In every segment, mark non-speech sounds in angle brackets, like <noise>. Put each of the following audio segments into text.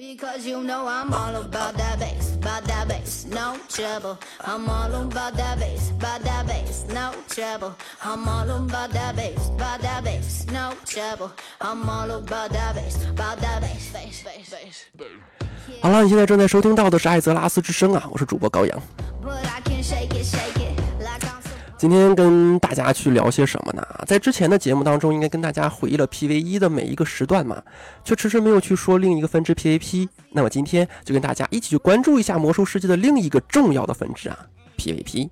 Because you know I'm all about that bass, about that bass, no trouble. I'm all about that bass, about that bass, no trouble. I'm all about that bass, about that bass, no trouble. I'm all about that bass, about that bass, bass, bass, bass. 好了，你现在正在收听到的是艾泽拉斯之声啊，我是主播高阳。But I can shake it, shake it. 今天跟大家去聊些什么呢？在之前的节目当中，应该跟大家回忆了 PVE 的每一个时段嘛，却迟迟没有去说另一个分支 PVP。那么今天就跟大家一起去关注一下魔兽世界的另一个重要的分支啊，PVP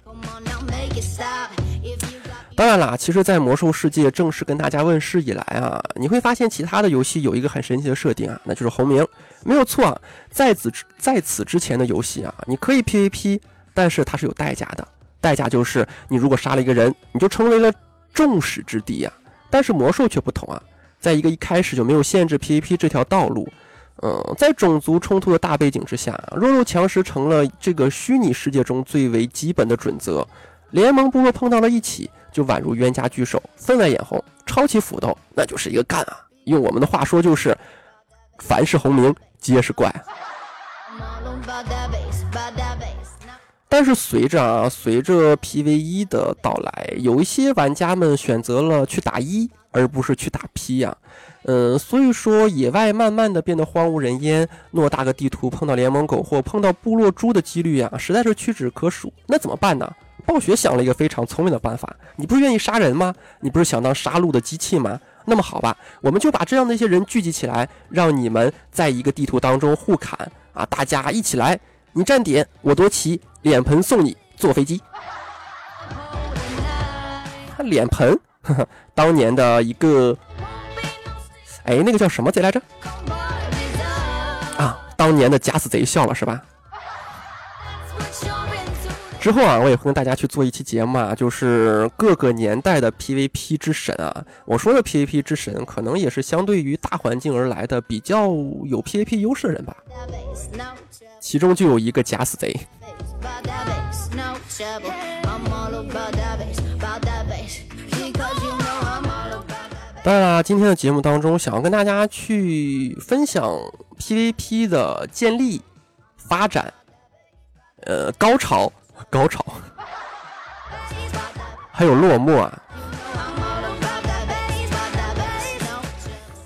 当然啦，其实，在魔兽世界正式跟大家问世以来啊，你会发现其他的游戏有一个很神奇的设定啊，那就是红名，没有错啊。在此在此之前的游戏啊，你可以 PVP，但是它是有代价的，代价就是你如果杀了一个人，你就成为了众矢之的呀。但是魔兽却不同啊，在一个一开始就没有限制 PVP 这条道路。嗯，在种族冲突的大背景之下，弱肉强食成了这个虚拟世界中最为基本的准则。联盟部落碰到了一起，就宛如冤家聚首，分外眼红，抄起斧头那就是一个干啊！用我们的话说就是，凡是红名皆是怪。但是随着啊，随着 PVE 的到来，有一些玩家们选择了去打一，而不是去打 P 呀、嗯，所以说野外慢慢的变得荒无人烟，偌大个地图碰到联盟狗或碰到部落猪的几率啊，实在是屈指可数。那怎么办呢？暴雪想了一个非常聪明的办法，你不是愿意杀人吗？你不是想当杀戮的机器吗？那么好吧，我们就把这样的一些人聚集起来，让你们在一个地图当中互砍啊！大家一起来，你站点，我夺旗，脸盆送你坐飞机。他脸盆，呵呵，当年的一个，哎，那个叫什么贼来着？啊，当年的假死贼笑了是吧？之后啊，我也会跟大家去做一期节目啊，就是各个年代的 PVP 之神啊。我说的 PVP 之神，可能也是相对于大环境而来的比较有 PVP 优势的人吧。其中就有一个假死贼。当然啦今天的节目当中想要跟大家去分享 pvp 的建立发展呃高潮高潮还有落寞啊。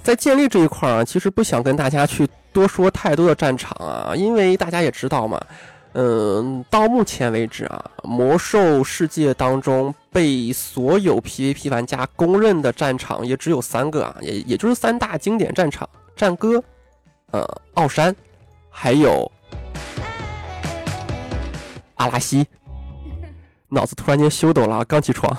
在建立这一块儿啊，其实不想跟大家去多说太多的战场啊，因为大家也知道嘛，嗯，到目前为止啊，魔兽世界当中被所有 PVP 玩家公认的战场也只有三个啊，也也就是三大经典战场：战歌、呃，奥山，还有阿拉西。脑子突然间羞抖了，刚起床。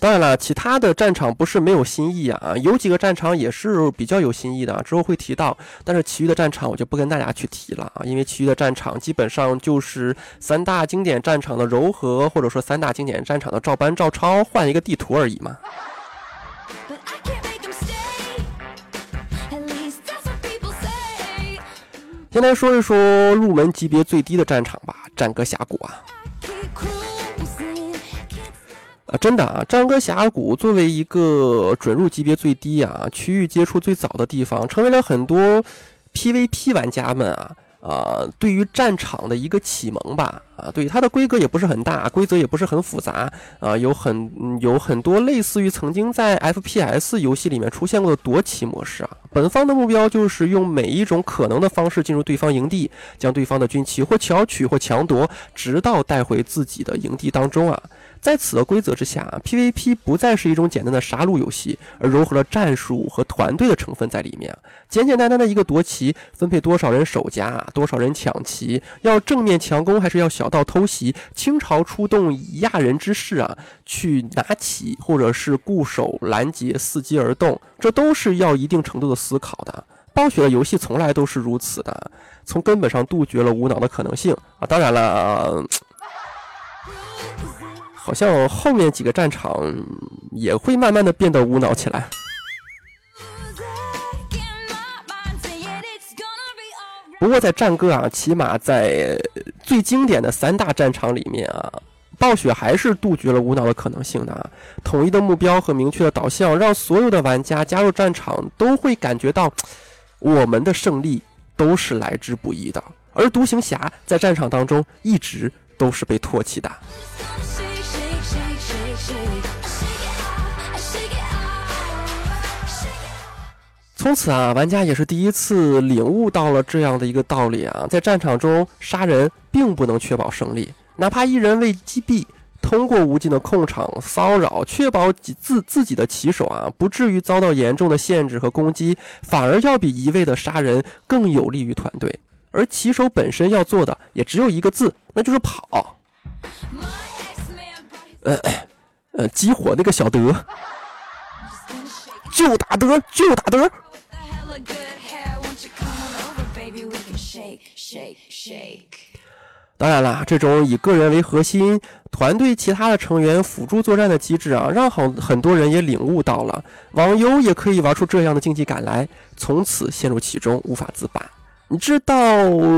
当然了，其他的战场不是没有新意啊，有几个战场也是比较有新意的，之后会提到。但是其余的战场我就不跟大家去提了啊，因为其余的战场基本上就是三大经典战场的糅合，或者说三大经典战场的照搬照抄，换一个地图而已嘛。先来说一说入门级别最低的战场吧，战歌峡谷啊。啊，真的啊，张哥峡谷作为一个准入级别最低啊、区域接触最早的地方，成为了很多 PVP 玩家们啊啊、对于战场的一个启蒙吧啊，对它的规格也不是很大，规则也不是很复杂啊，有很有很多类似于曾经在 FPS 游戏里面出现过的夺旗模式啊。本方的目标就是用每一种可能的方式进入对方营地，将对方的军旗或巧取或强夺，直到带回自己的营地当中啊。在此的规则之下，PVP 不再是一种简单的杀戮游戏，而融合了战术和团队的成分在里面。简简单单的一个夺旗，分配多少人守家，多少人抢旗，要正面强攻还是要小道偷袭？清朝出动以亚人之势啊，去拿旗或者是固守拦截，伺机而动，这都是要一定程度的思考的。暴雪的游戏从来都是如此的，从根本上杜绝了无脑的可能性啊！当然了。好像后面几个战场也会慢慢的变得无脑起来。不过在战歌啊，起码在最经典的三大战场里面啊，暴雪还是杜绝了无脑的可能性的啊，统一的目标和明确的导向，让所有的玩家加入战场都会感觉到，我们的胜利都是来之不易的。而独行侠在战场当中一直都是被唾弃的。从此啊，玩家也是第一次领悟到了这样的一个道理啊，在战场中杀人并不能确保胜利，哪怕一人为击毙，通过无尽的控场骚扰，确保己自自己的棋手啊不至于遭到严重的限制和攻击，反而要比一味的杀人更有利于团队。而棋手本身要做的也只有一个字，那就是跑。<clears throat> 呃，激活那个小德，就打德，就打德。当然啦，这种以个人为核心、团队其他的成员辅助作战的机制啊，让好很多人也领悟到了，网游也可以玩出这样的竞技感来，从此陷入其中无法自拔。你知道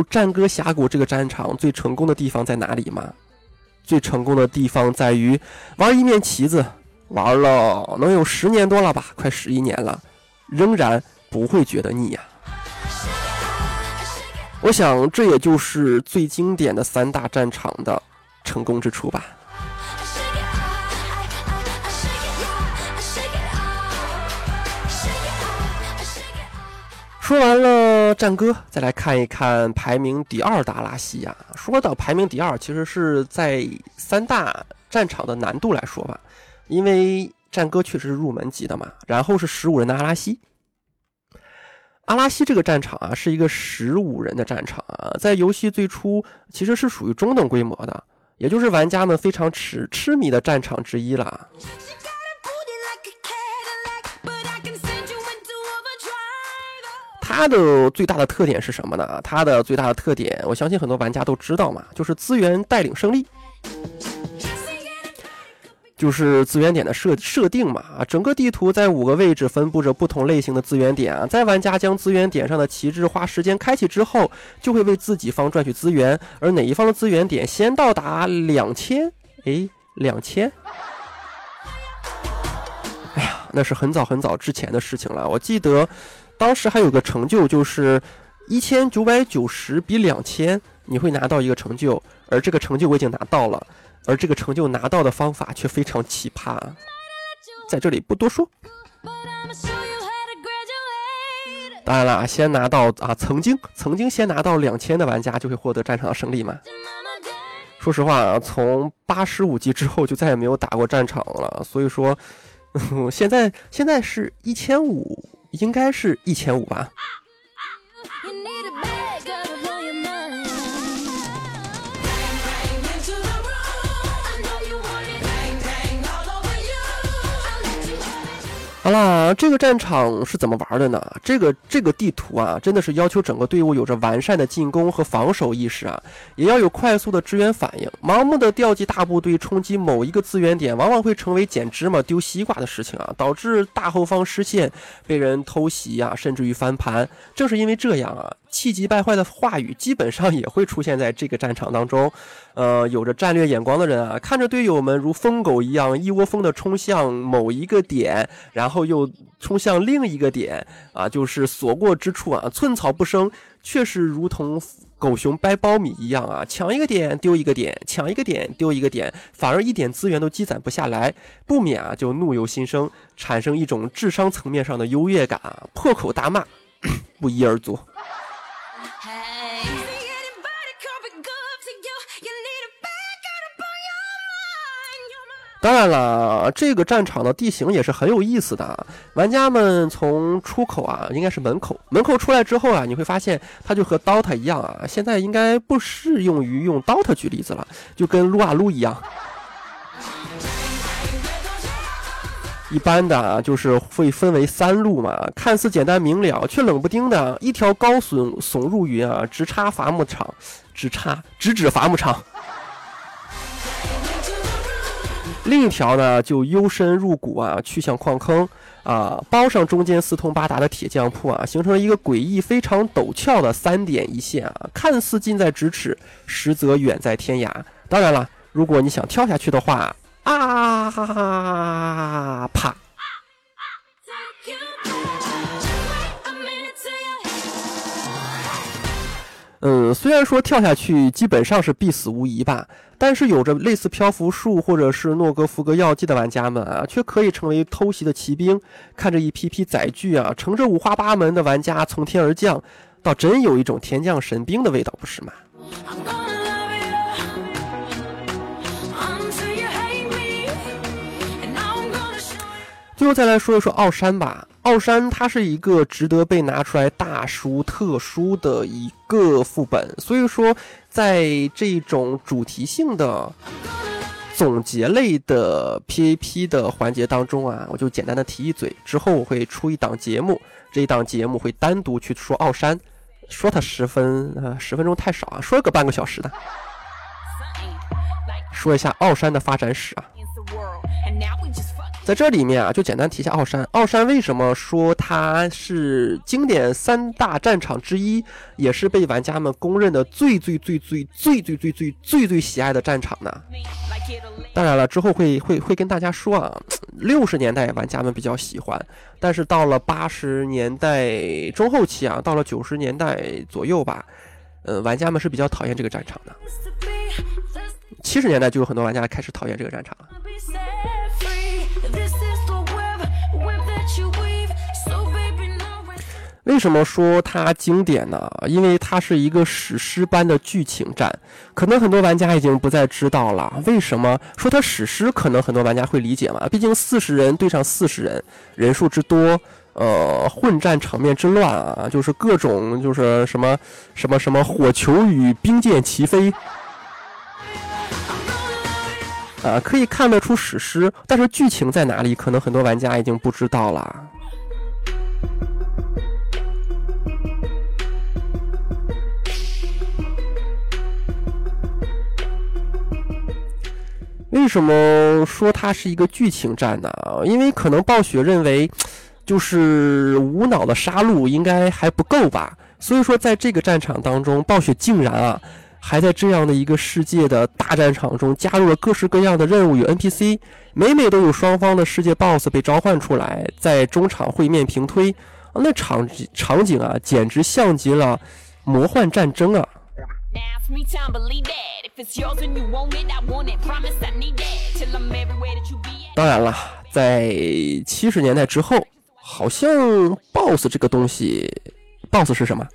战歌峡谷这个战场最成功的地方在哪里吗？最成功的地方在于玩一面旗子，玩了能有十年多了吧，快十一年了，仍然不会觉得腻呀、我想这也就是最经典的三大战场的成功之处吧。说完了战歌，再来看一看排名第二的阿拉西亚。说到排名第二，其实是在三大战场的难度来说吧，因为战歌确实是入门级的嘛。然后是十五人的阿拉西，阿拉西这个战场啊，是一个十五人的战场啊，在游戏最初其实是属于中等规模的，也就是玩家们非常痴痴迷的战场之一啦。它的最大的特点是什么呢？它的最大的特点，我相信很多玩家都知道嘛，就是资源带领胜利，就是资源点的设设定嘛。啊，整个地图在五个位置分布着不同类型的资源点啊，在玩家将资源点上的旗帜花时间开启之后，就会为自己方赚取资源，而哪一方的资源点先到达两千，哎，两千。哎呀，那是很早很早之前的事情了。我记得当时还有个成就，就是一千九百九十比两千，你会拿到一个成就，而这个成就我已经拿到了，而这个成就拿到的方法却非常奇葩，在这里不多说。当然了，先拿到啊，曾经曾经先拿到两千的玩家就会获得战场的胜利嘛。说实话啊，从八十五级之后就再也没有打过战场了，所以说，现在现在是一千五，应该是一千五吧。好啦，这个战场是怎么玩的呢？这个这个地图啊，真的是要求整个队伍有着完善的进攻和防守意识啊，也要有快速的支援反应。盲目的调集大部队冲击某一个资源点，往往会成为捡芝麻丢西瓜的事情啊，导致大后方失陷，被人偷袭啊，甚至于翻盘。正是因为这样啊，气急败坏的话语基本上也会出现在这个战场当中。呃，有着战略眼光的人啊，看着队友们如疯狗一样一窝蜂的冲向某一个点，然后又冲向另一个点，啊，就是所过之处啊，寸草不生，确实如同狗熊掰苞米一样啊，抢一个点丢一个点，抢一个点丢一个点，反而一点资源都积攒不下来，不免啊就怒由心生，产生一种智商层面上的优越感啊，破口大骂，<coughs> 不一而足。当然了，这个战场的地形也是很有意思的啊。玩家们从出口啊，应该是门口，门口出来之后啊，你会发现它就和 DOTA 一样啊，现在应该不适用于用 DOTA 举例子了，就跟撸啊撸一样。一般的啊，就是会分为三路嘛，看似简单明了，却冷不丁的一条高耸耸入云啊，直插伐木场，直插直指伐木场。另一条呢，就幽深入骨啊，去向矿坑啊，包上中间四通八达的铁匠铺啊，形成了一个诡异、非常陡峭的三点一线啊，看似近在咫尺，实则远在天涯。当然了，如果你想跳下去的话，啊，啪！嗯，虽然说跳下去基本上是必死无疑吧，但是有着类似漂浮术或者是诺格福格药剂的玩家们啊，却可以成为偷袭的骑兵。看着一批批载具啊，乘着五花八门的玩家从天而降，倒真有一种天降神兵的味道，不是吗？最后再来说一说奥山吧。奥山它是一个值得被拿出来大书特书的一个副本，所以说在这种主题性的总结类的 PAP 的环节当中啊，我就简单的提一嘴，之后我会出一档节目，这一档节目会单独去说奥山，说它十分呃十分钟太少啊，说个半个小时的，说一下奥山的发展史啊。在这里面啊，就简单提一下奥山。奥山为什么说它是经典三大战场之一，也是被玩家们公认的最最最最最最最最最最喜爱的战场呢？当然了，之后会会会跟大家说啊，六十年代玩家们比较喜欢，但是到了八十年代中后期啊，到了九十年代左右吧，呃，玩家们是比较讨厌这个战场的。七十年代就有很多玩家开始讨厌这个战场了。为什么说它经典呢？因为它是一个史诗般的剧情战。可能很多玩家已经不再知道了。为什么说它史诗？可能很多玩家会理解嘛。毕竟四十人对上四十人，人数之多，呃，混战场面之乱啊，就是各种就是什么什么什么火球与冰剑齐飞，啊，可以看得出史诗。但是剧情在哪里？可能很多玩家已经不知道了。为什么说它是一个剧情战呢？因为可能暴雪认为，就是无脑的杀戮应该还不够吧。所以说，在这个战场当中，暴雪竟然啊，还在这样的一个世界的大战场中加入了各式各样的任务与 NPC，每每都有双方的世界 BOSS 被召唤出来，在中场会面平推，那场场景啊，简直像极了魔幻战争啊！Now 当然了，在七十年代之后，好像 boss 这个东西，boss 是什么？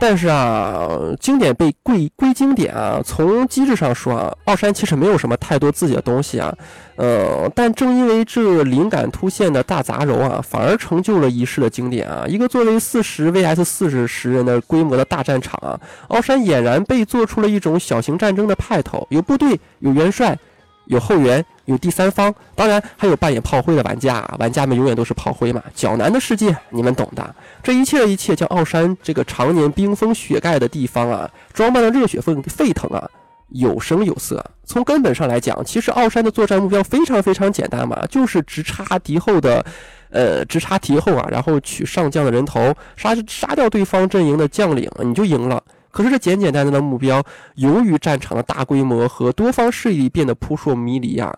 但是啊，经典被归归经典啊。从机制上说啊，奥山其实没有什么太多自己的东西啊。呃，但正因为这灵感突现的大杂糅啊，反而成就了一世的经典啊。一个作为四十 vs 四十十人的规模的大战场啊，奥山俨然被做出了一种小型战争的派头，有部队，有元帅。有后援，有第三方，当然还有扮演炮灰的玩家。玩家们永远都是炮灰嘛。较难的世界，你们懂的。这一切的一切，将奥山这个常年冰封雪盖的地方啊，装扮的热血沸沸腾啊，有声有色。从根本上来讲，其实奥山的作战目标非常非常简单嘛，就是直插敌后的，呃，直插敌后啊，然后取上将的人头，杀杀掉对方阵营的将领，你就赢了。可是这简简单单的目标，由于战场的大规模和多方势力变得扑朔迷离啊，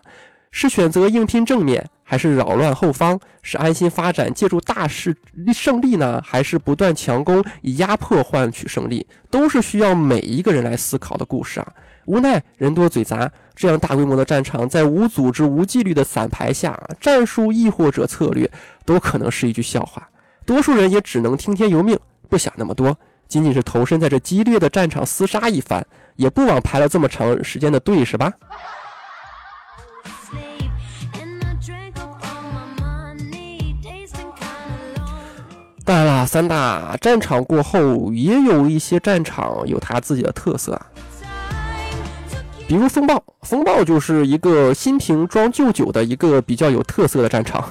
是选择硬拼正面，还是扰乱后方？是安心发展，借助大势胜利呢，还是不断强攻，以压迫换取胜利？都是需要每一个人来思考的故事啊！无奈人多嘴杂，这样大规模的战场，在无组织、无纪律的散牌下，战术亦或者策略，都可能是一句笑话。多数人也只能听天由命，不想那么多。仅仅是投身在这激烈的战场厮杀一番，也不枉排了这么长时间的队，是吧？当然了，三大战场过后，也有一些战场有它自己的特色啊，比如风暴，风暴就是一个新瓶装旧酒的一个比较有特色的战场。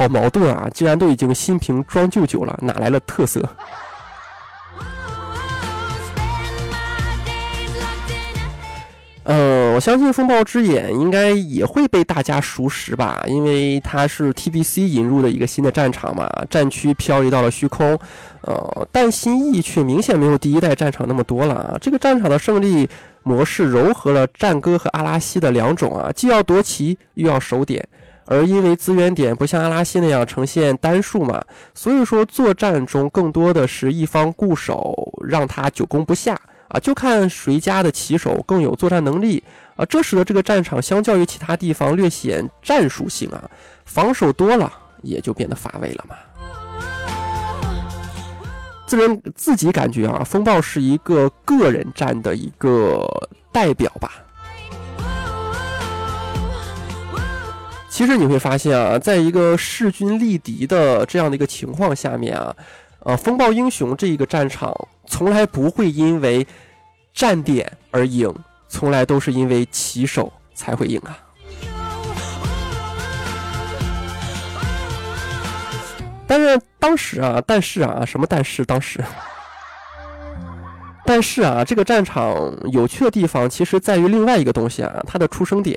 好矛盾啊！既然都已经新瓶装旧酒了，哪来了特色？呃，我相信风暴之眼应该也会被大家熟识吧，因为它是 TBC 引入的一个新的战场嘛，战区漂移到了虚空，呃，但新意却明显没有第一代战场那么多了啊。这个战场的胜利模式糅合了战歌和阿拉西的两种啊，既要夺旗又要守点。而因为资源点不像阿拉西那样呈现单数嘛，所以说作战中更多的是一方固守，让他久攻不下啊，就看谁家的棋手更有作战能力啊。这使得这个战场相较于其他地方略显战术性啊，防守多了也就变得乏味了嘛。自人自己感觉啊，风暴是一个个人战的一个代表吧。其实你会发现啊，在一个势均力敌的这样的一个情况下面啊，呃，风暴英雄这一个战场从来不会因为站点而赢，从来都是因为棋手才会赢啊。但是当时啊，但是啊，什么但是当时？但是啊，这个战场有趣的地方，其实在于另外一个东西啊，它的出生点。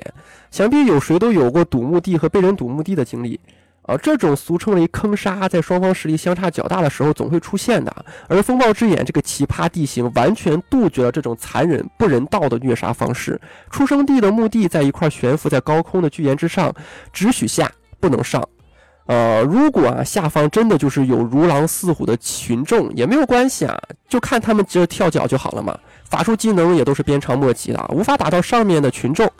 想必有谁都有过堵墓地和被人堵墓地的经历啊，这种俗称为坑杀，在双方实力相差较大的时候总会出现的。而风暴之眼这个奇葩地形，完全杜绝了这种残忍不人道的虐杀方式。出生地的墓地在一块悬浮在高空的巨岩之上，只许下不能上。呃，如果啊下方真的就是有如狼似虎的群众，也没有关系啊，就看他们接着跳脚就好了嘛。法术技能也都是鞭长莫及的，无法打到上面的群众。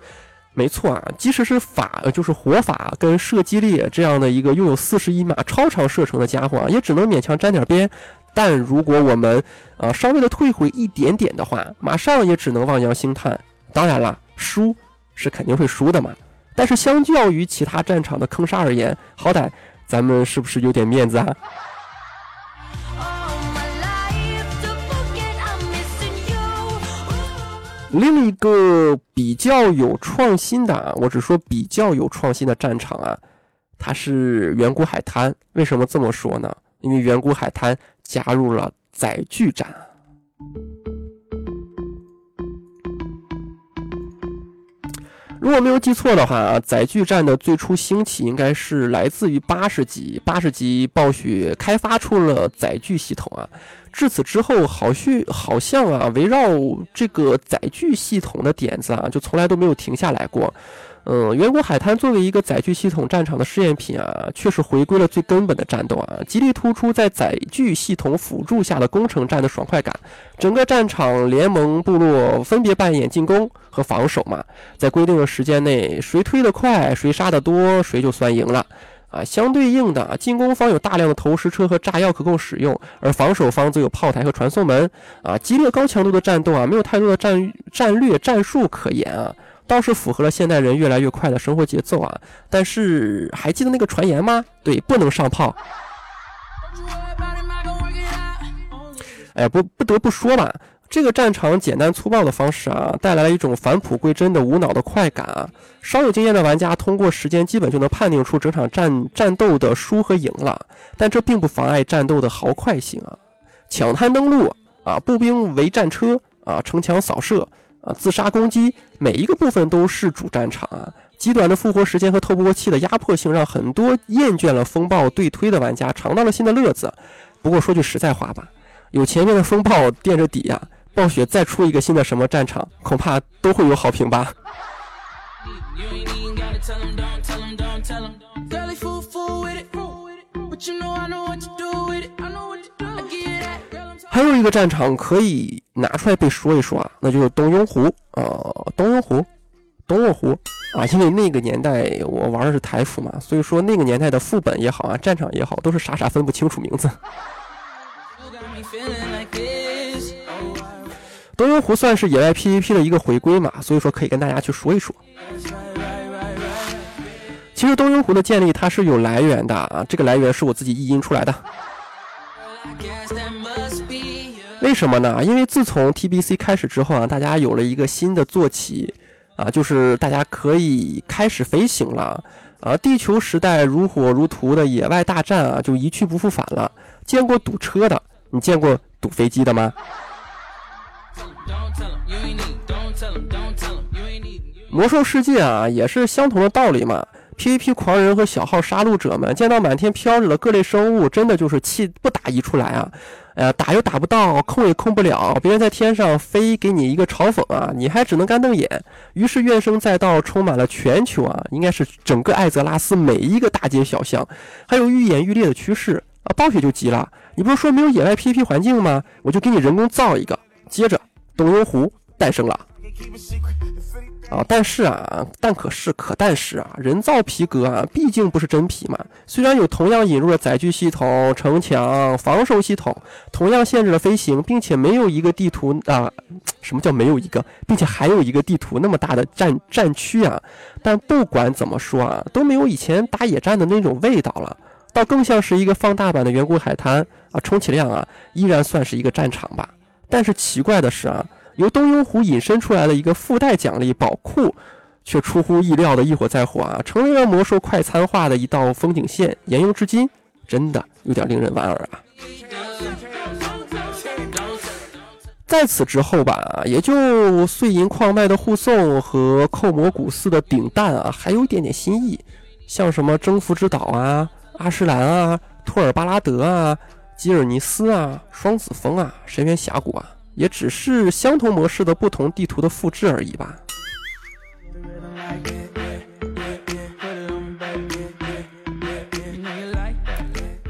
没错啊，即使是法，就是火法跟射击力这样的一个拥有四十一码超长射程的家伙啊，也只能勉强沾点边。但如果我们呃稍微的退回一点点的话，马上也只能望洋兴叹。当然了，输是肯定会输的嘛。但是相较于其他战场的坑杀而言，好歹咱们是不是有点面子啊？另一个比较有创新的啊，我只说比较有创新的战场啊，它是远古海滩。为什么这么说呢？因为远古海滩加入了载具战。如果没有记错的话啊，载具战的最初兴起应该是来自于八十级，八十级暴雪开发出了载具系统啊。至此之后，好续好像啊，围绕这个载具系统的点子啊，就从来都没有停下来过。嗯，远古海滩作为一个载具系统战场的试验品啊，确实回归了最根本的战斗啊，极力突出在载具系统辅助下的攻城战的爽快感。整个战场联盟部落分别扮演进攻和防守嘛，在规定的时间内，谁推得快，谁杀得多，谁就算赢了。啊，相对应的，进攻方有大量的投石车和炸药可供使用，而防守方则有炮台和传送门。啊，激烈高强度的战斗啊，没有太多的战战略战术可言啊。倒是符合了现代人越来越快的生活节奏啊！但是还记得那个传言吗？对，不能上炮。哎，不不得不说吧，这个战场简单粗暴的方式啊，带来了一种返璞归真的无脑的快感啊！稍有经验的玩家通过时间基本就能判定出整场战战斗的输和赢了，但这并不妨碍战斗的豪快性啊！抢滩登陆啊，步兵围战车啊，城墙扫射。啊！自杀攻击每一个部分都是主战场啊！极短的复活时间和透不过气的压迫性，让很多厌倦了风暴对推的玩家尝到了新的乐子。不过说句实在话吧，有前面的风暴垫着底呀，暴雪再出一个新的什么战场，恐怕都会有好评吧。还有一个战场可以拿出来被说一说啊，那就是东庸湖呃，东庸湖，东庸湖啊，因为那个年代我玩的是台服嘛，所以说那个年代的副本也好啊，战场也好，都是傻傻分不清楚名字。东庸湖算是野外 PVP 的一个回归嘛，所以说可以跟大家去说一说。其实东庸湖的建立它是有来源的啊，这个来源是我自己意淫出来的。为什么呢？因为自从 TBC 开始之后啊，大家有了一个新的坐骑，啊，就是大家可以开始飞行了，啊，地球时代如火如荼的野外大战啊，就一去不复返了。见过堵车的，你见过堵飞机的吗？魔兽世界啊，也是相同的道理嘛。PVP 狂人和小号杀戮者们见到满天飘着的各类生物，真的就是气不打一处来啊！哎呀，打又打不到，控也控不了，别人在天上飞，给你一个嘲讽啊，你还只能干瞪眼。于是怨声载道，充满了全球啊，应该是整个艾泽拉斯每一个大街小巷，还有愈演愈烈的趋势啊！暴雪就急了，你不是说没有野外 PVP 环境吗？我就给你人工造一个。接着，东幽湖诞生了。啊，但是啊，但可是可但是啊，人造皮革啊，毕竟不是真皮嘛。虽然有同样引入了载具系统、城墙、防守系统，同样限制了飞行，并且没有一个地图啊，什么叫没有一个，并且还有一个地图那么大的战战区啊。但不管怎么说啊，都没有以前打野战的那种味道了，倒更像是一个放大版的远古海滩啊。充其量啊，依然算是一个战场吧。但是奇怪的是啊。由东幽湖引申出来的一个附带奖励宝库，却出乎意料的一火再火啊，成为了魔兽快餐化的一道风景线，沿用至今，真的有点令人莞尔啊。在此之后吧，也就碎银矿脉的护送和寇魔古寺的顶蛋啊，还有一点点新意，像什么征服之岛啊、阿什兰啊、托尔巴拉德啊、吉尔尼斯啊、双子峰啊、深渊峡谷啊。也只是相同模式的不同地图的复制而已吧。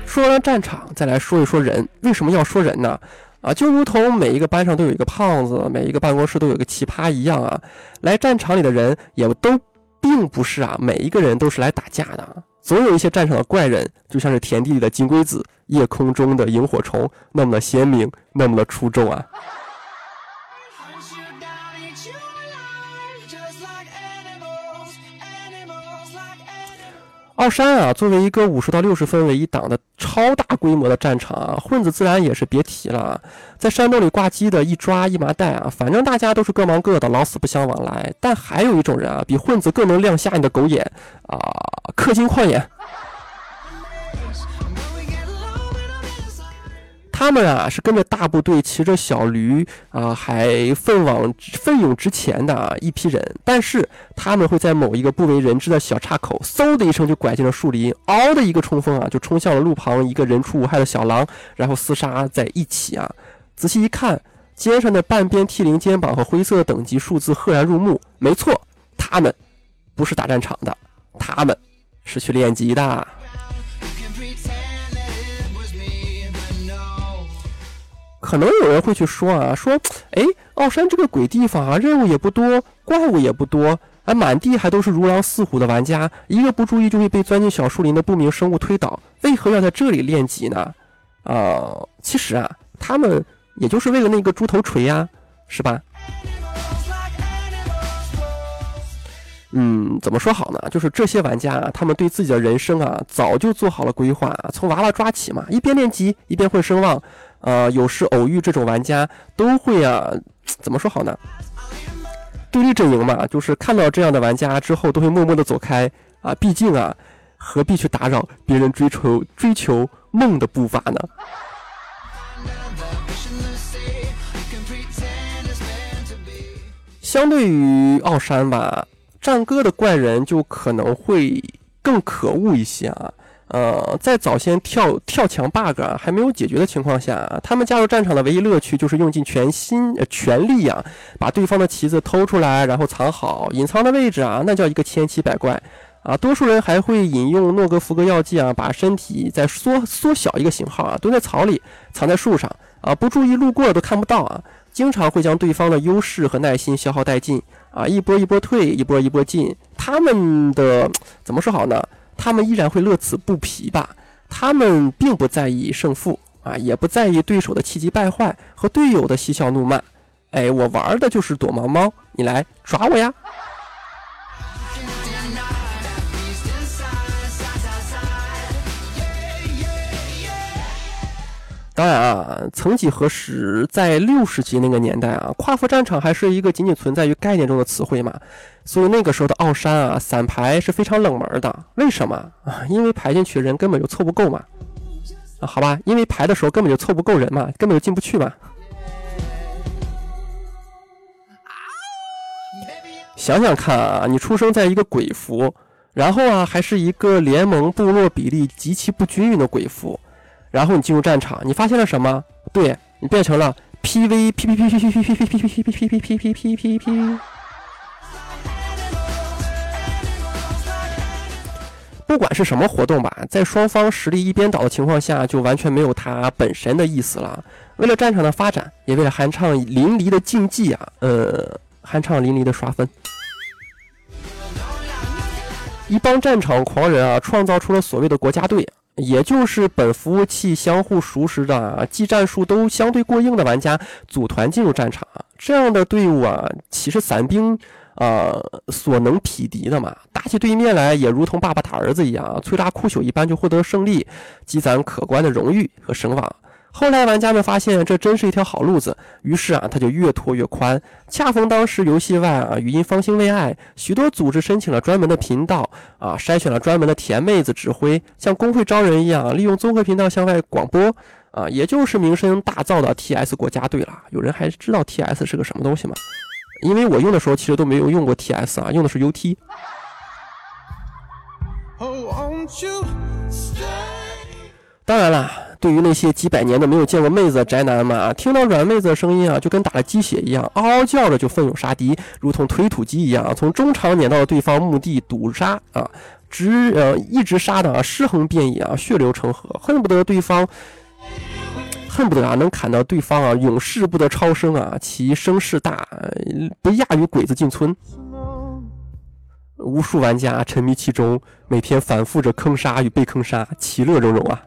说完战场，再来说一说人。为什么要说人呢？啊，就如同每一个班上都有一个胖子，每一个办公室都有一个奇葩一样啊。来战场里的人也都并不是啊，每一个人都是来打架的。总有一些战场的怪人，就像是田地里的金龟子，夜空中的萤火虫，那么的鲜明，那么的出众啊。高山啊，作为一个五十到六十分为一档的超大规模的战场啊，混子自然也是别提了。在山洞里挂机的一抓一麻袋啊，反正大家都是各忙各的，老死不相往来。但还有一种人啊，比混子更能亮瞎你的狗眼啊，氪金矿眼。他们啊是跟着大部队骑着小驴啊，还奋往奋勇直前的一批人，但是他们会在某一个不为人知的小岔口，嗖的一声就拐进了树林，嗷的一个冲锋啊，就冲向了路旁一个人畜无害的小狼，然后厮杀在一起啊。仔细一看，肩上的半边 T 零肩膀和灰色的等级数字赫然入目。没错，他们不是打战场的，他们是去练级的。可能有人会去说啊，说，哎，奥山这个鬼地方啊，任务也不多，怪物也不多，啊，满地还都是如狼似虎的玩家，一个不注意就会被钻进小树林的不明生物推倒，为何要在这里练级呢？啊，其实啊，他们也就是为了那个猪头锤呀，是吧？嗯，怎么说好呢？就是这些玩家啊，他们对自己的人生啊，早就做好了规划，从娃娃抓起嘛，一边练级一边混声望。呃，有时偶遇这种玩家，都会啊，<tsk> 怎么说好呢？对立阵营嘛，就是看到这样的玩家之后，都会默默的走开啊。毕竟啊，何必去打扰别人追求追求梦的步伐呢？相对于奥山吧，战歌的怪人就可能会更可恶一些啊。呃，在早先跳跳墙 bug 啊还没有解决的情况下，他们加入战场的唯一乐趣就是用尽全心呃全力呀，把对方的旗子偷出来，然后藏好，隐藏的位置啊，那叫一个千奇百怪啊。多数人还会引用诺格福格药剂啊，把身体再缩缩小一个型号啊，蹲在草里，藏在树上啊，不注意路过都看不到啊。经常会将对方的优势和耐心消耗殆尽啊，一波一波退，一波一波进。他们的 <tsk> 怎么说好呢？他们依然会乐此不疲吧？他们并不在意胜负啊，也不在意对手的气急败坏和队友的嬉笑怒骂。哎，我玩的就是躲猫猫，你来抓我呀！当然啊，曾几何时，在六十级那个年代啊，跨服战场还是一个仅仅存在于概念中的词汇嘛。所以那个时候的奥山啊，散排是非常冷门的。为什么啊？<laughs> 因为排进去人根本就凑不够嘛。啊，好吧，因为排的时候根本就凑不够人嘛，根本就进不去嘛。想想看啊，你出生在一个鬼服然后啊，还是一个联盟部落比例极其不均匀的鬼服。然后你进入战场，你发现了什么？对你变成了 PV P P P P P P P P P P P P P P P P P P。不管是什么活动吧，在双方实力一边倒的情况下，就完全没有它本身的意思了。为了战场的发展，也为了酣畅淋漓的竞技啊，呃，酣畅淋漓的刷分。一帮战场狂人啊，创造出了所谓的国家队，也就是本服务器相互熟识的、技战术都相对过硬的玩家组团进入战场。这样的队伍啊，岂是散兵啊所能匹敌的嘛？打起对面来，也如同爸爸打儿子一样，啊摧拉枯朽一般就获得胜利，积攒可观的荣誉和声望。后来玩家们发现这真是一条好路子，于是啊，他就越拖越宽。恰逢当时游戏外啊，语音方兴未艾，许多组织申请了专门的频道啊，筛选了专门的甜妹子指挥，像工会招人一样，利用综合频道向外广播啊，也就是名声大噪的 TS 国家队了。有人还知道 TS 是个什么东西吗？因为我用的时候其实都没有用过 TS 啊，用的是 UT。当然了，对于那些几百年都没有见过妹子的宅男们啊，听到软妹子的声音啊，就跟打了鸡血一样，嗷嗷叫着就奋勇杀敌，如同推土机一样，从中场撵到了对方墓地堵杀啊，直呃一直杀的啊尸横遍野啊，血流成河，恨不得对方，恨不得啊能砍到对方啊永世不得超生啊，其声势大，不亚于鬼子进村。无数玩家沉迷其中，每天反复着坑杀与被坑杀，其乐融融啊。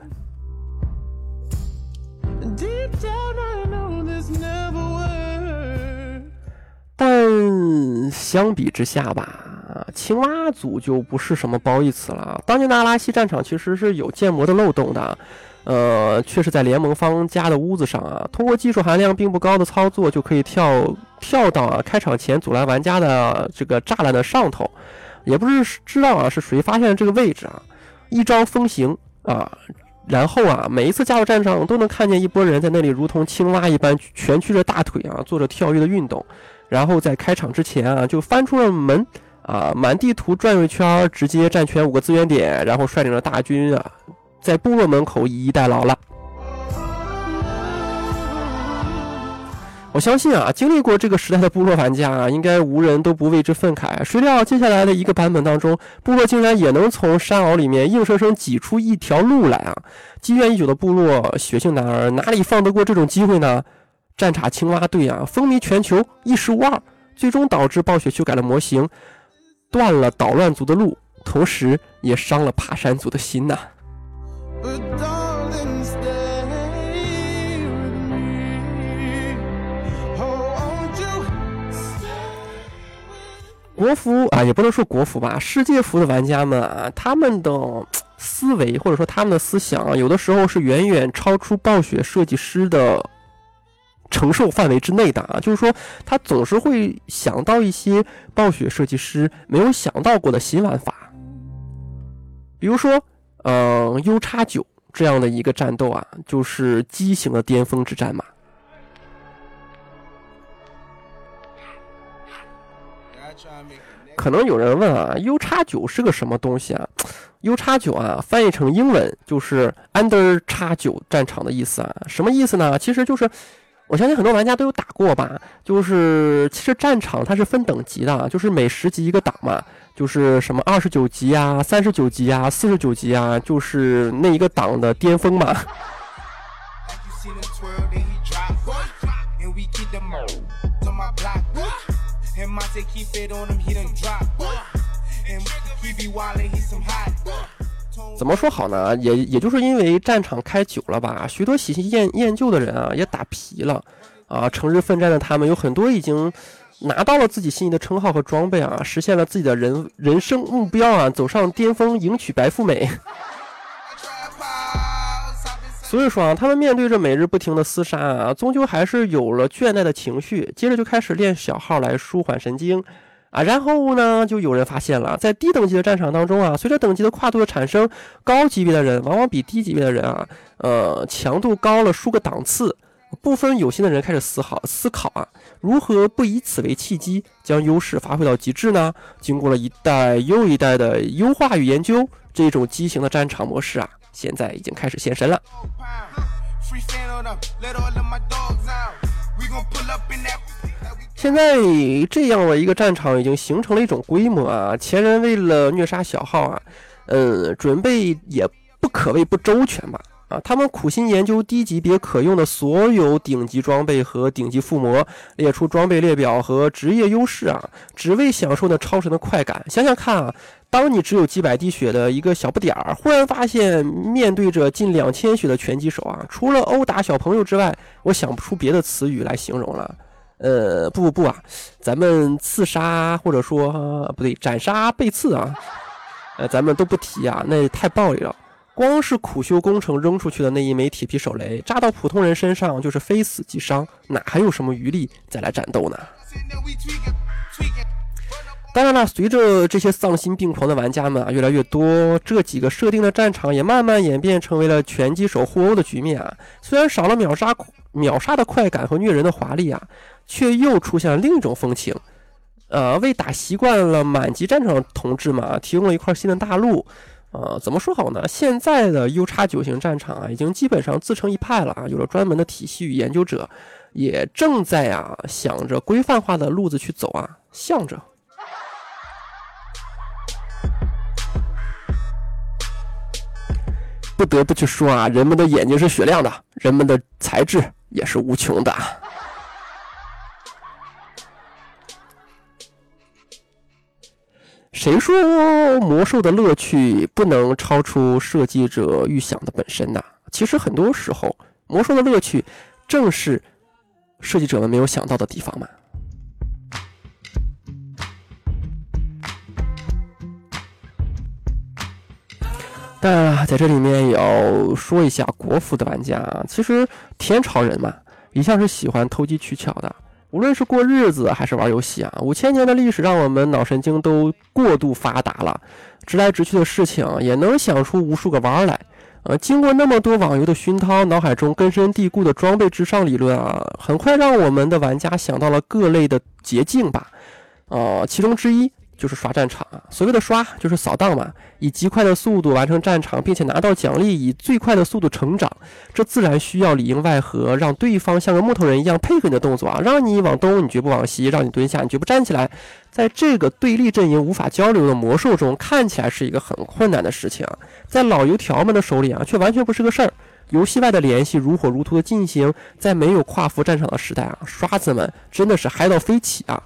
但相比之下吧，青蛙组就不是什么褒义词了。当年的阿拉西战场其实是有建模的漏洞的，呃，却是在联盟方家的屋子上啊，通过技术含量并不高的操作，就可以跳跳到啊开场前阻拦玩家的这个栅栏的上头，也不是知道啊是谁发现了这个位置啊，一招风行啊。然后啊，每一次加入战场，都能看见一波人在那里如同青蛙一般蜷曲着大腿啊，做着跳跃的运动。然后在开场之前啊，就翻出了门啊，满地图转悠一圈，直接占全五个资源点，然后率领着大军啊，在部落门口以逸待劳了。我相信啊，经历过这个时代的部落玩家啊，应该无人都不为之愤慨。谁料接下来的一个版本当中，部落竟然也能从山坳里面硬生生挤出一条路来啊！积怨已久的部落血性男儿哪里放得过这种机会呢？战场青蛙队啊，风靡全球，一时无二，最终导致暴雪修改了模型，断了捣乱族的路，同时也伤了爬山族的心呐。国服啊，也不能说国服吧，世界服的玩家们啊，他们的思维或者说他们的思想啊，有的时候是远远超出暴雪设计师的承受范围之内的啊。就是说，他总是会想到一些暴雪设计师没有想到过的新玩法。比如说，嗯，U 叉九这样的一个战斗啊，就是畸形的巅峰之战嘛。可能有人问啊，U 叉九是个什么东西啊？U 叉九啊，翻译成英文就是 Under 叉九战场的意思啊。什么意思呢？其实就是，我相信很多玩家都有打过吧。就是其实战场它是分等级的，就是每十级一个档嘛。就是什么二十九级啊、三十九级啊、四十九级啊，就是那一个档的巅峰嘛。怎么说好呢？也也就是因为战场开久了吧，许多喜新厌厌旧的人啊，也打疲了啊。成日奋战的他们，有很多已经拿到了自己心仪的称号和装备啊，实现了自己的人人生目标啊，走上巅峰，迎娶白富美。<laughs> 所以说啊，他们面对着每日不停的厮杀啊，终究还是有了倦怠的情绪，接着就开始练小号来舒缓神经，啊，然后呢，就有人发现了，在低等级的战场当中啊，随着等级的跨度的产生，高级别的人往往比低级别的人啊，呃，强度高了数个档次部分有心的人开始思考思考啊，如何不以此为契机，将优势发挥到极致呢？经过了一代又一代的优化与研究，这种畸形的战场模式啊，现在已经开始现身了。现在这样的一个战场已经形成了一种规模啊，前人为了虐杀小号啊，嗯，准备也不可谓不周全吧。啊，他们苦心研究低级别可用的所有顶级装备和顶级附魔，列出装备列表和职业优势啊，只为享受那超神的快感。想想看啊，当你只有几百滴血的一个小不点儿，忽然发现面对着近两千血的拳击手啊，除了殴打小朋友之外，我想不出别的词语来形容了。呃，不不不啊，咱们刺杀或者说不对，斩杀被刺啊，呃，咱们都不提啊，那太暴力了。光是苦修工程扔出去的那一枚铁皮手雷，炸到普通人身上就是非死即伤，哪还有什么余力再来战斗呢？当然了，随着这些丧心病狂的玩家们啊越来越多，这几个设定的战场也慢慢演变成为了拳击手互殴的局面啊。虽然少了秒杀秒杀的快感和虐人的华丽啊，却又出现了另一种风情，呃，为打习惯了满级战场的同志们提供了一块新的大陆。呃，怎么说好呢？现在的 U 叉九型战场啊，已经基本上自成一派了啊，有了专门的体系与研究者，也正在啊想着规范化的路子去走啊，向着。不得不去说啊，人们的眼睛是雪亮的，人们的才智也是无穷的。谁说魔兽的乐趣不能超出设计者预想的本身呢？其实很多时候，魔兽的乐趣正是设计者们没有想到的地方嘛。但在这里面也要说一下国服的玩家，其实天朝人嘛，一向是喜欢投机取巧的。无论是过日子还是玩游戏啊，五千年的历史让我们脑神经都过度发达了，直来直去的事情也能想出无数个弯来。呃，经过那么多网游的熏陶，脑海中根深蒂固的装备至上理论啊，很快让我们的玩家想到了各类的捷径吧。呃，其中之一。就是刷战场啊，所谓的刷就是扫荡嘛，以极快的速度完成战场，并且拿到奖励，以最快的速度成长。这自然需要里应外合，让对方像个木头人一样配合你的动作啊，让你往东你绝不往西，让你蹲下你绝不站起来。在这个对立阵营无法交流的魔兽中，看起来是一个很困难的事情，在老油条们的手里啊，却完全不是个事儿。游戏外的联系如火如荼的进行，在没有跨服战场的时代啊，刷子们真的是嗨到飞起啊！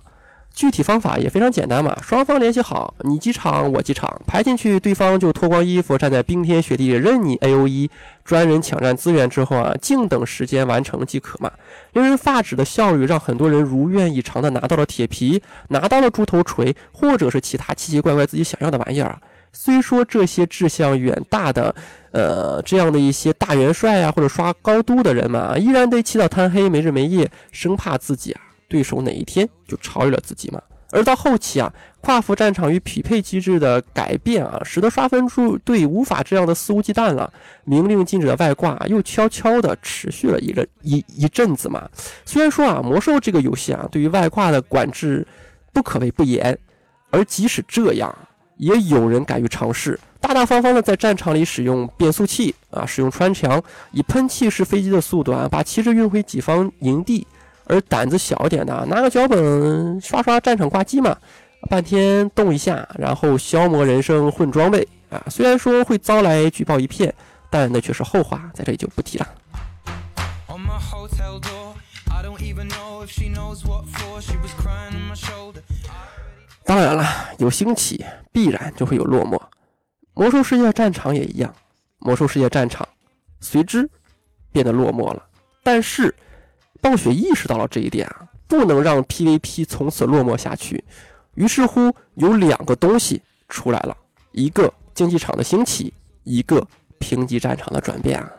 具体方法也非常简单嘛，双方联系好，你机场我机场，排进去，对方就脱光衣服站在冰天雪地任你 A O E，专人抢占资源之后啊，静等时间完成即可嘛。令人发指的效率让很多人如愿以偿的拿到了铁皮，拿到了猪头锤，或者是其他奇奇怪怪自己想要的玩意儿啊。虽说这些志向远大的，呃，这样的一些大元帅啊，或者刷高都的人们，依然得起早贪黑，没日没夜，生怕自己啊。对手哪一天就超越了自己嘛？而到后期啊，跨服战场与匹配机制的改变啊，使得刷分数队无法这样的肆无忌惮了。明令禁止的外挂又悄悄的持续了一个一一阵子嘛。虽然说啊，魔兽这个游戏啊，对于外挂的管制不可谓不严，而即使这样，也有人敢于尝试，大大方方的在战场里使用变速器啊，使用穿墙，以喷气式飞机的速度啊，把旗帜运回己方营地。而胆子小点的，拿个脚本刷刷战场挂机嘛，半天动一下，然后消磨人生混装备啊。虽然说会遭来举报一片，但那却是后话，在这里就不提了。当然了，有兴起必然就会有落寞。魔兽世界战场也一样，魔兽世界战场随之变得落寞了。但是。暴雪意识到了这一点啊，不能让 PVP 从此落寞下去。于是乎，有两个东西出来了：一个竞技场的兴起，一个评级战场的转变啊。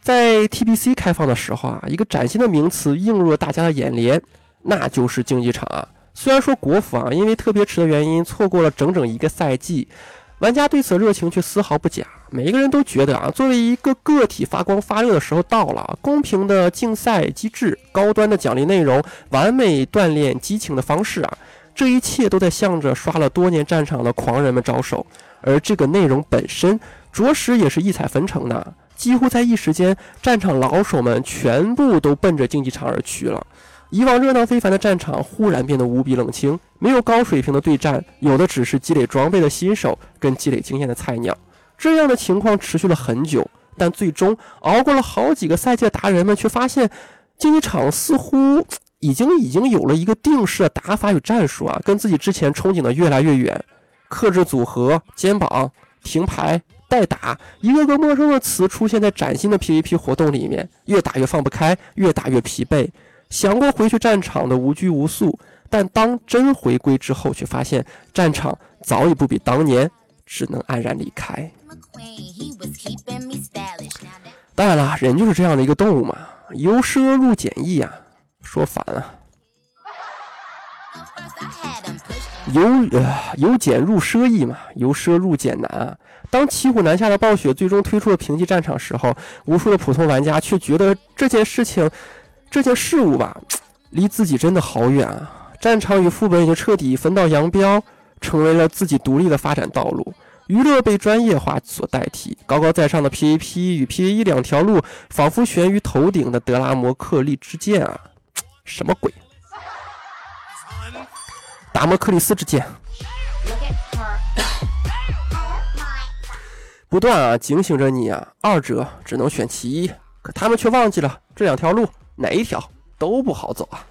在 TBC 开放的时候啊，一个崭新的名词映入了大家的眼帘，那就是竞技场啊。虽然说国服啊，因为特别迟的原因，错过了整整一个赛季。玩家对此热情却丝毫不假，每一个人都觉得啊，作为一个个体发光发热的时候到了，公平的竞赛机制、高端的奖励内容、完美锻炼激情的方式啊，这一切都在向着刷了多年战场的狂人们招手。而这个内容本身，着实也是异彩纷呈的，几乎在一时间，战场老手们全部都奔着竞技场而去了。以往热闹非凡的战场忽然变得无比冷清，没有高水平的对战，有的只是积累装备的新手跟积累经验的菜鸟。这样的情况持续了很久，但最终熬过了好几个赛季的达人们却发现，竞技场似乎已经已经有了一个定式的打法与战术啊，跟自己之前憧憬的越来越远。克制组合、肩膀、停牌、代打，一个个陌生的词出现在崭新的 PVP 活动里面，越打越放不开，越打越疲惫。想过回去战场的无拘无束，但当真回归之后，却发现战场早已不比当年，只能黯然离开。当然了，人就是这样的一个动物嘛，由奢入俭易啊，说反了。由呃由俭入奢易嘛，由奢入俭难啊。当骑虎难下的暴雪最终推出了平级战场时候，无数的普通玩家却觉得这件事情。这件事物吧，离自己真的好远啊！战场与副本已经彻底分道扬镳，成为了自己独立的发展道路。娱乐被专业化所代替，高高在上的 PVP 与 PVE 两条路，仿佛悬于头顶的德拉摩克利之剑啊！什么鬼？达摩克里斯之剑，不断啊警醒着你啊！二者只能选其一，可他们却忘记了这两条路。哪一条都不好走啊！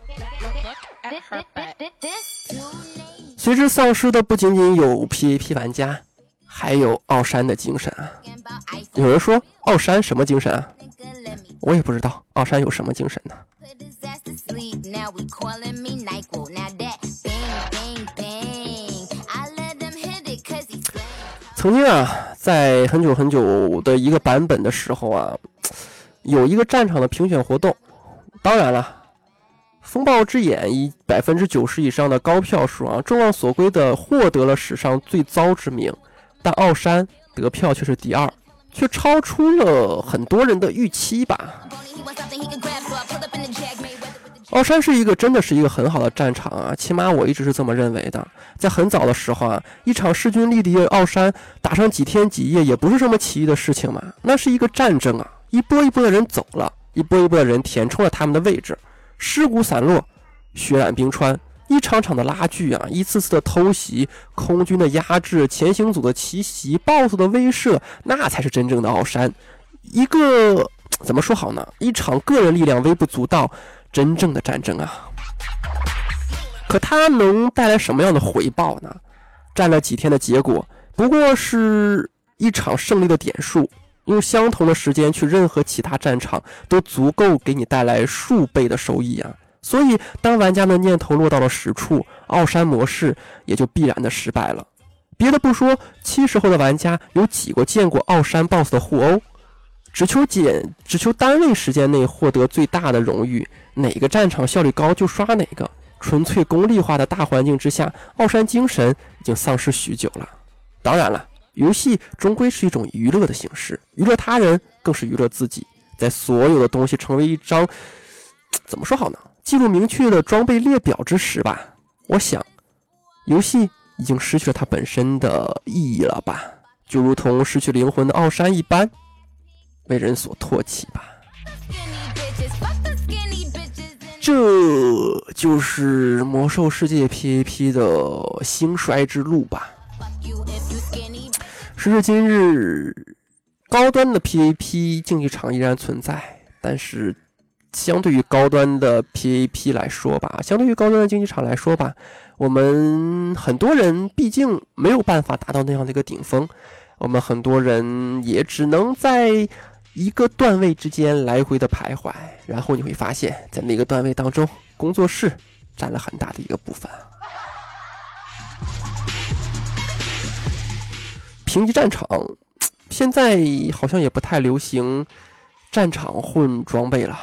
随之丧失的不仅仅有 PVP 玩家，还有奥山的精神啊！有人说奥山什么精神啊？我也不知道奥山有什么精神呢。曾经啊，在很久很久的一个版本的时候啊，有一个战场的评选活动。当然了，风暴之眼以百分之九十以上的高票数啊，众望所归的获得了史上最糟之名。但奥山得票却是第二，却超出了很多人的预期吧。奥山是一个真的是一个很好的战场啊，起码我一直是这么认为的。在很早的时候啊，一场势均力敌的奥山打上几天几夜也不是什么奇异的事情嘛，那是一个战争啊，一波一波的人走了。一波一波的人填充了他们的位置，尸骨散落，血染冰川，一场场的拉锯啊，一次次的偷袭，空军的压制，前行组的奇袭，BOSS 的威慑，那才是真正的奥山。一个怎么说好呢？一场个人力量微不足道，真正的战争啊。可它能带来什么样的回报呢？战了几天的结果，不过是一场胜利的点数。用相同的时间去任何其他战场，都足够给你带来数倍的收益啊！所以，当玩家的念头落到了实处，奥山模式也就必然的失败了。别的不说，七十后的玩家有几个见过奥山 BOSS 的互殴？只求简，只求单位时间内获得最大的荣誉，哪个战场效率高就刷哪个。纯粹功利化的大环境之下，奥山精神已经丧失许久了。当然了。游戏终归是一种娱乐的形式，娱乐他人更是娱乐自己。在所有的东西成为一张怎么说好呢？记录明确的装备列表之时吧，我想，游戏已经失去了它本身的意义了吧？就如同失去灵魂的奥山一般，为人所唾弃吧。这就是魔兽世界 PVP 的兴衰之路吧。时至今日，高端的 P A P 竞技场依然存在，但是相对于高端的 P A P 来说吧，相对于高端的竞技场来说吧，我们很多人毕竟没有办法达到那样的一个顶峰，我们很多人也只能在一个段位之间来回的徘徊，然后你会发现在那个段位当中，工作室占了很大的一个部分。评级战场现在好像也不太流行战场混装备了，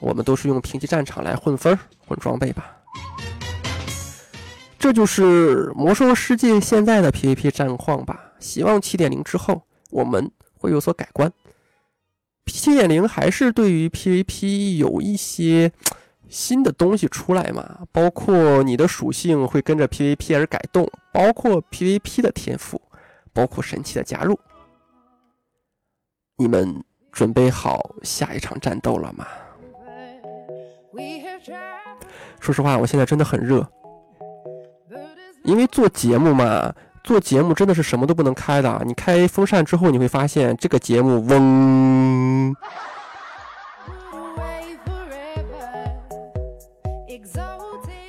我们都是用评级战场来混分混装备吧。这就是魔兽世界现在的 PVP 战况吧。希望七点零之后我们会有所改观。七点零还是对于 PVP 有一些新的东西出来嘛，包括你的属性会跟着 PVP 而改动，包括 PVP 的天赋，包括神器的加入。你们准备好下一场战斗了吗？说实话，我现在真的很热，因为做节目嘛，做节目真的是什么都不能开的。你开风扇之后，你会发现这个节目嗡。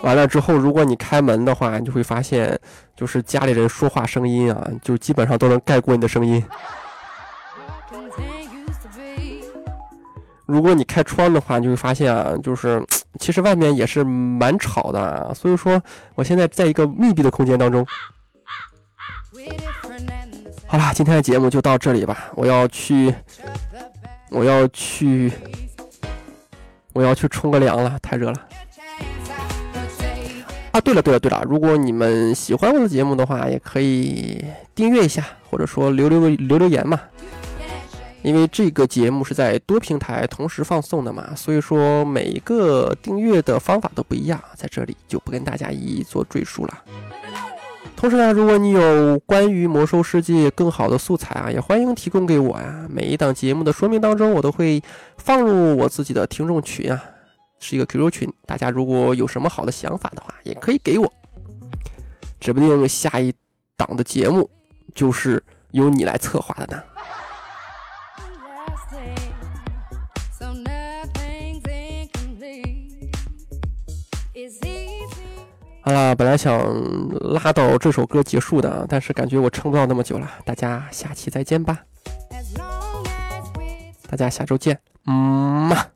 完了之后，如果你开门的话，你就会发现，就是家里人说话声音啊，就基本上都能盖过你的声音。如果你开窗的话，你就会发现啊，就是其实外面也是蛮吵的啊。所以说，我现在在一个密闭的空间当中。好啦，今天的节目就到这里吧。我要去，我要去，我要去冲个凉了，太热了。啊，对了对了对了，如果你们喜欢我的节目的话，也可以订阅一下，或者说留留个留留言嘛。因为这个节目是在多平台同时放送的嘛，所以说每一个订阅的方法都不一样，在这里就不跟大家一一做赘述了。同时呢，如果你有关于魔兽世界更好的素材啊，也欢迎提供给我呀。每一档节目的说明当中，我都会放入我自己的听众群啊，是一个 QQ 群。大家如果有什么好的想法的话，也可以给我，指不定下一档的节目就是由你来策划的呢。好了，本来想拉到这首歌结束的，但是感觉我撑不到那么久了。大家下期再见吧，大家下周见，嗯嘛。